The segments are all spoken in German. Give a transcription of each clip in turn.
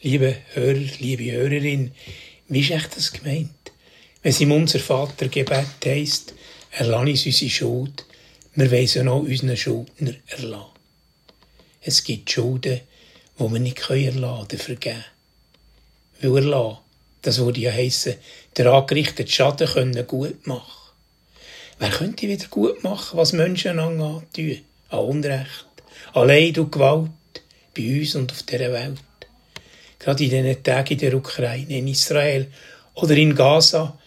Liebe Hörer, liebe Hörerin, wie ist echt das gemeint? Wenn es im Unser Vater Gebet heisst, erlass uns unsere Schuld, wir wollen auch unseren Schuldner erlassen. Es gibt Schulden, die wir nicht erlassen oder vergeben können. Weil erlassen, das würde ja heissen, der angerichtete Schaden können gut machen. Wer könnte wieder gut machen, was Menschen antun? An Unrecht, an Leid und Gewalt, bei uns und auf dieser Welt. Gerade in diesen Tagen in der Ukraine, in Israel oder in Gaza,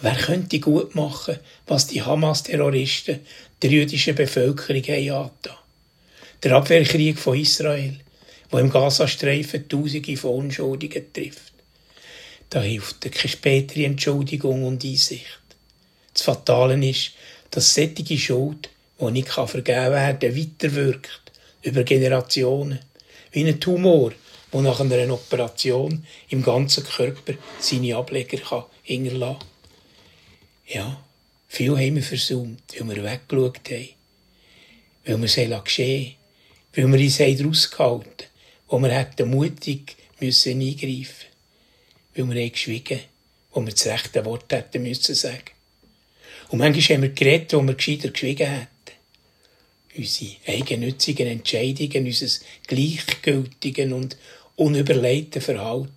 wer könnte gut machen, was die Hamas-Terroristen der jüdischen Bevölkerung haben Der Abwehrkrieg von Israel, wo im Gazastreifen Tausende von Unschuldigen trifft. Da hilft keine spätere Entschuldigung und Einsicht. Das Fatale ist, dass sättige Schuld, die nicht vergeben werden kann, weiterwirkt, über Generationen. Wie ein Tumor, der nach einer Operation im ganzen Körper seine Ableger hinterlassen. Ja, viel haben wir versäumt, weil wir weggeschaut haben. Weil wir es geschehen Weil wir uns rausgehalten wo wir hätten mutig müssen eingreifen Weil wir geschwiegen wo wir das rechte Wort hätten müssen sagen. Und manchmal haben wir geredet, wo wir gescheiter geschwiegen hätten. Unsere eigennützigen Entscheidungen, unser gleichgültigen und unüberlegten Verhalten.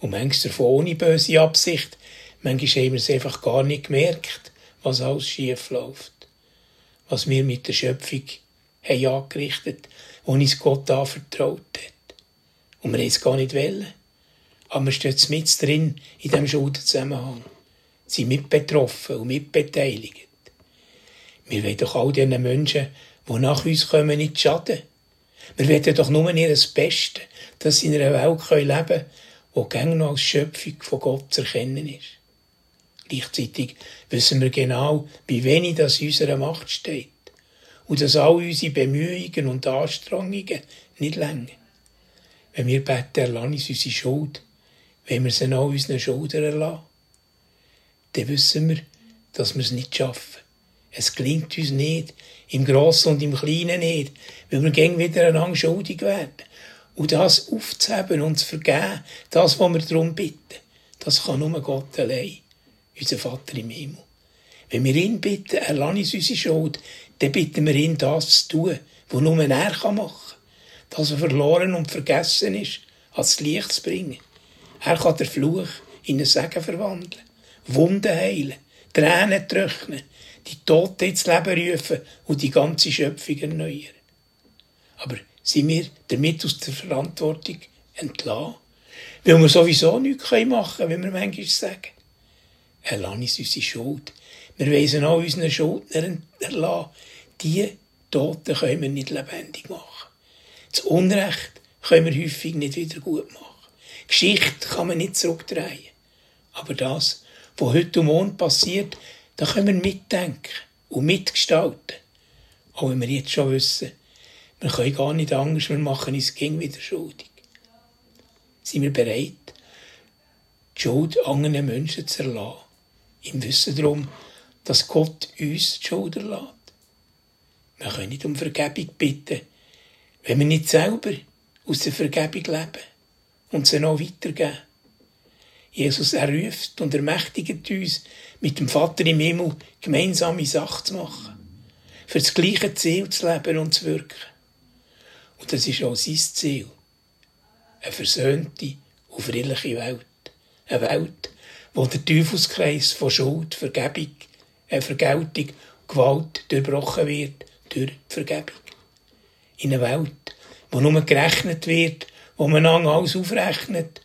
Und manchmal davon ohne böse Absicht, Manchmal haben wir es einfach gar nicht gemerkt, was alles schief läuft. Was wir mit der Schöpfung haben angerichtet, wo uns Gott anvertraut hat. Und wir haben es gar nicht wollen. Aber wir stehen mit drin in diesem Schuldenzusammenhang. Sie sind mit betroffen und mitbeteiligt. Wir wollen doch all diesen Menschen, die nach uns kommen, nicht schaden. Wir wollen doch nur ihr das Beste, dass sie in einer Welt leben können, die gängig als Schöpfung von Gott zu erkennen ist. Gleichzeitig wissen wir genau, wie wenig das in unserer Macht steht. Und dass all unsere Bemühungen und Anstrengungen nicht länger. Wenn wir beten, erlassen uns unsere Schuld, wenn wir sie an unseren Schultern erlassen, dann wissen wir, dass wir es nicht schaffen. Es gelingt uns nicht, im Grossen und im Kleinen nicht, weil wir gegen wieder einander schuldig werden. Und das aufzuheben und zu vergeben, das, was wir darum bitten, das kann nur Gott allein unser Vater im Himmel. Wenn wir ihn bitten, er lass uns unsere Schuld, dann bitten wir ihn, das zu tun, was nur er machen kann. Das, was verloren und vergessen ist, ans Licht zu bringen. Er kann den Fluch in einen Segen verwandeln, Wunden heilen, Tränen trocknen, die Toten ins Leben rufen und die ganze Schöpfung erneuern. Aber sind wir damit aus der Verantwortung entlassen? Weil wir sowieso nichts machen können, wie wir manchmal sagen. Erlass uns unsere Schuld. Wir weisen auch unseren Schuldnern erlassen. Die Toten können wir nicht lebendig machen. Das Unrecht können wir häufig nicht wieder gut machen. Geschichte kann man nicht zurückdrehen. Aber das, was heute und morgen passiert, da können wir mitdenken und mitgestalten. Auch wenn wir jetzt schon wissen, wir können gar nicht anders, wir machen uns gegen wieder schuldig. Sind wir bereit, die Schuld anderen Menschen zu erlassen? im Wissen darum, dass Gott uns die Schuld erlässt. Wir können nicht um Vergebung bitten, wenn wir nicht selber aus der Vergebung leben und sie noch weitergeben. Jesus erruft und ermächtigt uns, mit dem Vater im Himmel gemeinsame Sachen zu machen, für das gleiche Ziel zu leben und zu wirken. Und das ist auch sein Ziel. Eine versöhnte und friedliche Welt. Eine Welt, wo der Teufelskreis von Schuld, Vergebung, äh, Vergeltung, Gewalt durchbrochen wird durch Vergebung. In einer Welt, wo nur gerechnet wird, wo man alles aufrechnet,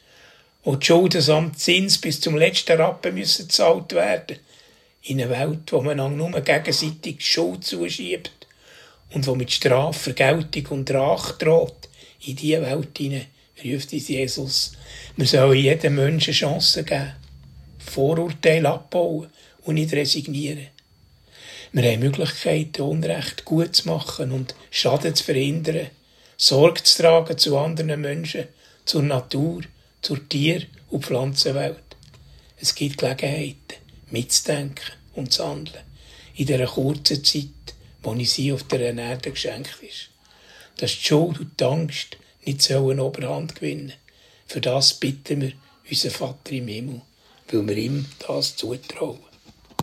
wo die Schulden samt Zins bis zum letzten Rappen müssen gezahlt werden. In einer Welt, wo man nur gegenseitig Schuld zuschiebt und wo mit Strafe, Vergeltung und Rache droht. In diese Welt hinein ruft uns Jesus, wir sollen jedem Menschen Chancen geben. Vorurteile abbauen und nicht resignieren. Wir haben Möglichkeiten, Unrecht gut zu machen und Schaden zu verhindern, Sorge zu tragen zu anderen Menschen, zur Natur, zur Tier- und Pflanzenwelt. Es gibt Gelegenheiten, mitzudenken und zu handeln, in dieser kurzen Zeit, wo ich sie auf der Erde geschenkt ist. Dass die Schuld und die Angst nicht sollen Oberhand gewinnen Für das bitten wir unseren Vater im Himmel, weil wir ihm das zutrauen.